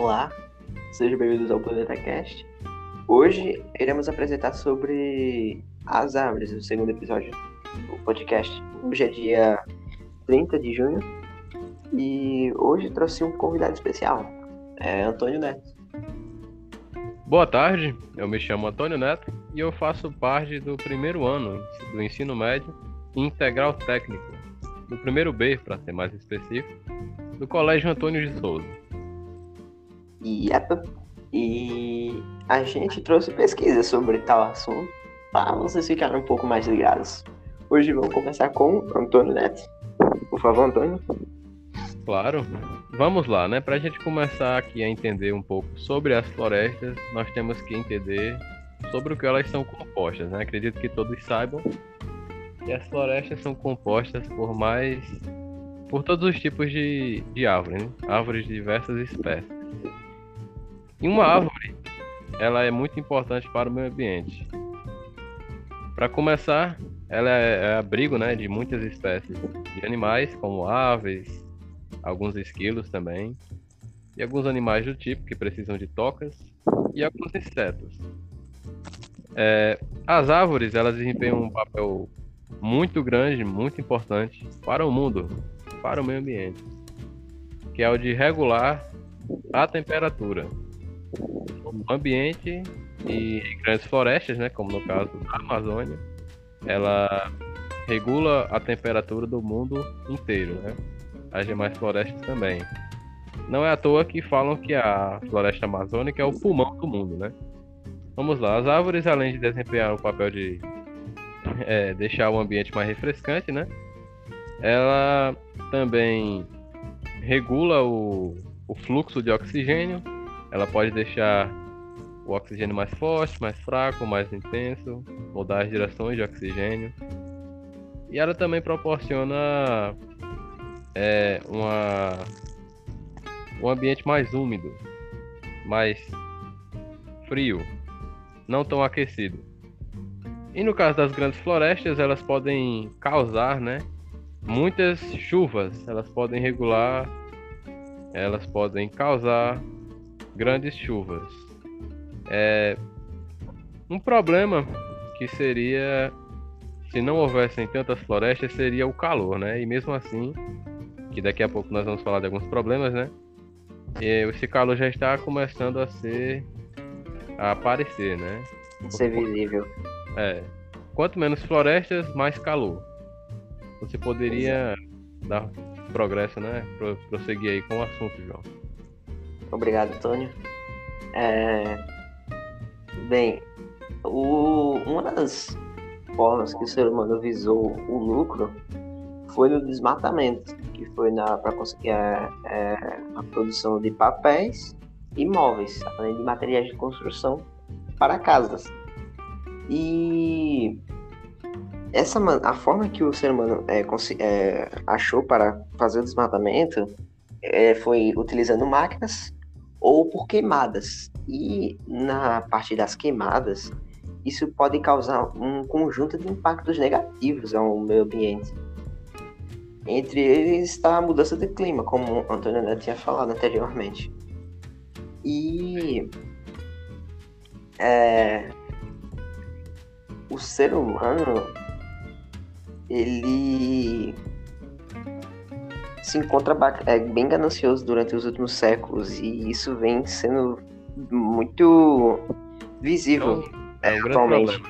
Olá, sejam bem-vindos ao Planeta Cast. Hoje iremos apresentar sobre as árvores, o segundo episódio do podcast. Hoje é dia 30 de junho e hoje trouxe um convidado especial, é Antônio Neto. Boa tarde, eu me chamo Antônio Neto e eu faço parte do primeiro ano do ensino médio integral técnico, do primeiro B, para ser mais específico, do Colégio Antônio de Souza. Yep. E a gente trouxe pesquisa sobre tal assunto para vocês ficarem um pouco mais ligados. Hoje vamos conversar com Antônio Neto. Por favor, Antônio. Claro. Vamos lá, né? Para a gente começar aqui a entender um pouco sobre as florestas, nós temos que entender sobre o que elas são compostas, né? Acredito que todos saibam que as florestas são compostas por mais por todos os tipos de, de árvores, né? árvores de diversas espécies. E uma árvore, ela é muito importante para o meio ambiente. Para começar, ela é, é abrigo, né, de muitas espécies de animais, como aves, alguns esquilos também, e alguns animais do tipo que precisam de tocas, e alguns insetos. É, as árvores, elas desempenham um papel muito grande, muito importante para o mundo, para o meio ambiente, que é o de regular a temperatura no ambiente e grandes florestas, né, como no caso da Amazônia, ela regula a temperatura do mundo inteiro, né? As demais florestas também. Não é à toa que falam que a floresta amazônica é o pulmão do mundo, né? Vamos lá, as árvores, além de desempenhar o papel de é, deixar o ambiente mais refrescante, né? Ela também regula o, o fluxo de oxigênio. Ela pode deixar o oxigênio mais forte, mais fraco, mais intenso, mudar as direções de oxigênio. E ela também proporciona é, uma, um ambiente mais úmido, mais frio, não tão aquecido. E no caso das grandes florestas, elas podem causar, né, muitas chuvas. Elas podem regular, elas podem causar grandes chuvas. É um problema que seria se não houvessem tantas florestas seria o calor, né? E mesmo assim, que daqui a pouco nós vamos falar de alguns problemas, né? E esse calor já está começando a ser a aparecer, né? Ser visível. É. Quanto menos florestas, mais calor. Você poderia dar progresso, né? Pro, prosseguir aí com o assunto, João. Obrigado, Antônio. É... Bem, o... uma das formas que o ser humano visou o lucro foi no desmatamento, que foi para conseguir a, é, a produção de papéis e móveis, além de materiais de construção para casas. E essa a forma que o ser humano é, é, achou para fazer o desmatamento é, foi utilizando máquinas ou por queimadas. E na parte das queimadas, isso pode causar um conjunto de impactos negativos ao meio ambiente. Entre eles está a mudança de clima, como o Antônio Neto tinha falado anteriormente. E é, o ser humano ele se encontra é, bem ganancioso durante os últimos séculos e isso vem sendo muito visível é, é um atualmente.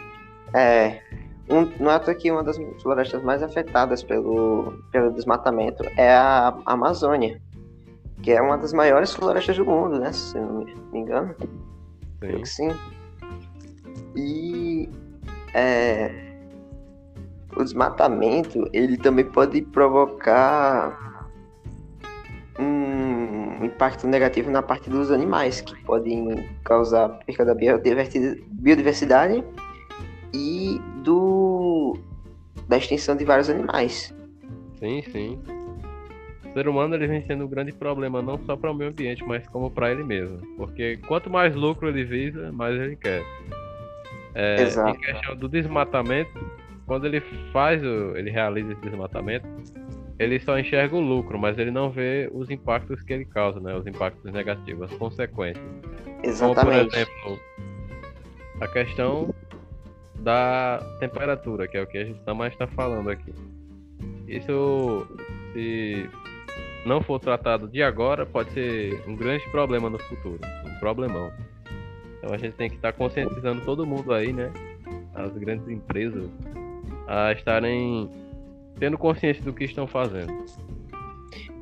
É, um, não é que uma das florestas mais afetadas pelo, pelo desmatamento é a Amazônia, que é uma das maiores florestas do mundo, né? Se não me engano. Sim. sim. E é, o desmatamento ele também pode provocar um impacto negativo na parte dos animais, que podem causar perda da biodiversidade e do da extinção de vários animais. Sim, sim. O ser humano ele vem sendo um grande problema não só para o meio ambiente, mas como para ele mesmo. Porque quanto mais lucro ele visa, mais ele quer. É, Exato. Em questão do desmatamento, quando ele faz, o, ele realiza esse desmatamento, ele só enxerga o lucro, mas ele não vê os impactos que ele causa, né? Os impactos negativos, as consequências. Exatamente. Como, por exemplo, a questão da temperatura, que é o que a gente mais está falando aqui. Isso, se não for tratado de agora, pode ser um grande problema no futuro, um problemão. Então a gente tem que estar tá conscientizando todo mundo aí, né? As grandes empresas a estarem tendo consciência do que estão fazendo.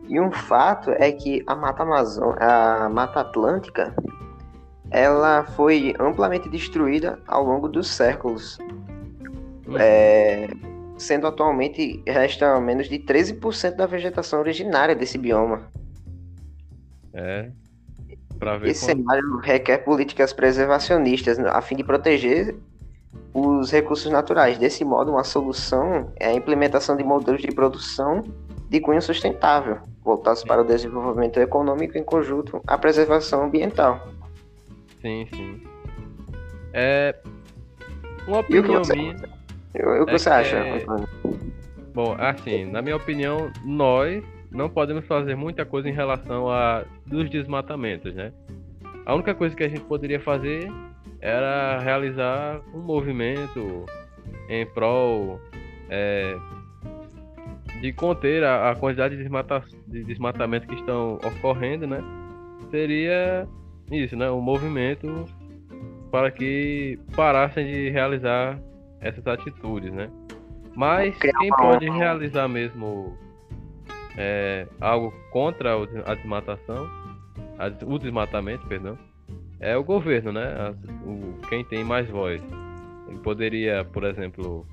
E um fato é que a Mata Amazon, a Mata Atlântica, ela foi amplamente destruída ao longo dos séculos. Uhum. É, sendo atualmente resta menos de 13% da vegetação originária desse bioma. É. Esse quando... cenário requer políticas preservacionistas a fim de proteger os recursos naturais. Desse modo, uma solução é a implementação de modelos de produção de cunho sustentável, voltados para o desenvolvimento econômico em conjunto à preservação ambiental. Sim, sim. É uma opinião você, minha. O que é você acha, Bom, assim, na minha opinião, nós não podemos fazer muita coisa em relação a dos desmatamentos, né? A única coisa que a gente poderia fazer era realizar um movimento em prol é, de conter a, a quantidade de, desmata, de desmatamento que estão ocorrendo, né? Seria isso, né? Um movimento para que parassem de realizar essas atitudes, né? Mas quem pode realizar mesmo é, algo contra a desmatação, o desmatamento, perdão, é o governo, né? O, quem tem mais voz. Ele poderia, por exemplo,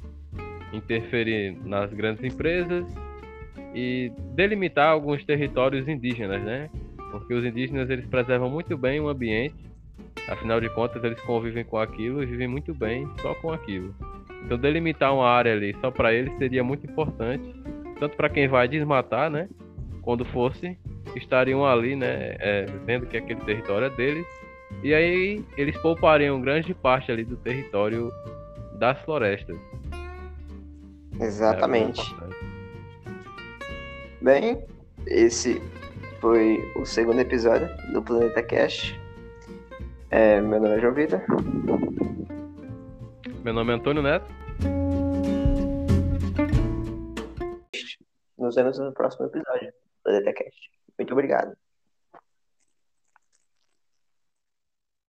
interferir nas grandes empresas e delimitar alguns territórios indígenas, né? Porque os indígenas eles preservam muito bem o ambiente, afinal de contas eles convivem com aquilo e vivem muito bem só com aquilo. Então delimitar uma área ali só para eles seria muito importante, tanto para quem vai desmatar, né? Quando fosse, estariam ali, né? É, vendo que aquele território é deles e aí eles poupariam grande parte ali do território das florestas. Exatamente. É Bem, esse foi o segundo episódio do Planeta Cash. É, meu nome é João Vitor. Meu nome é Antônio Neto. Nos vemos no próximo episódio do Planeta Cash. Muito obrigado.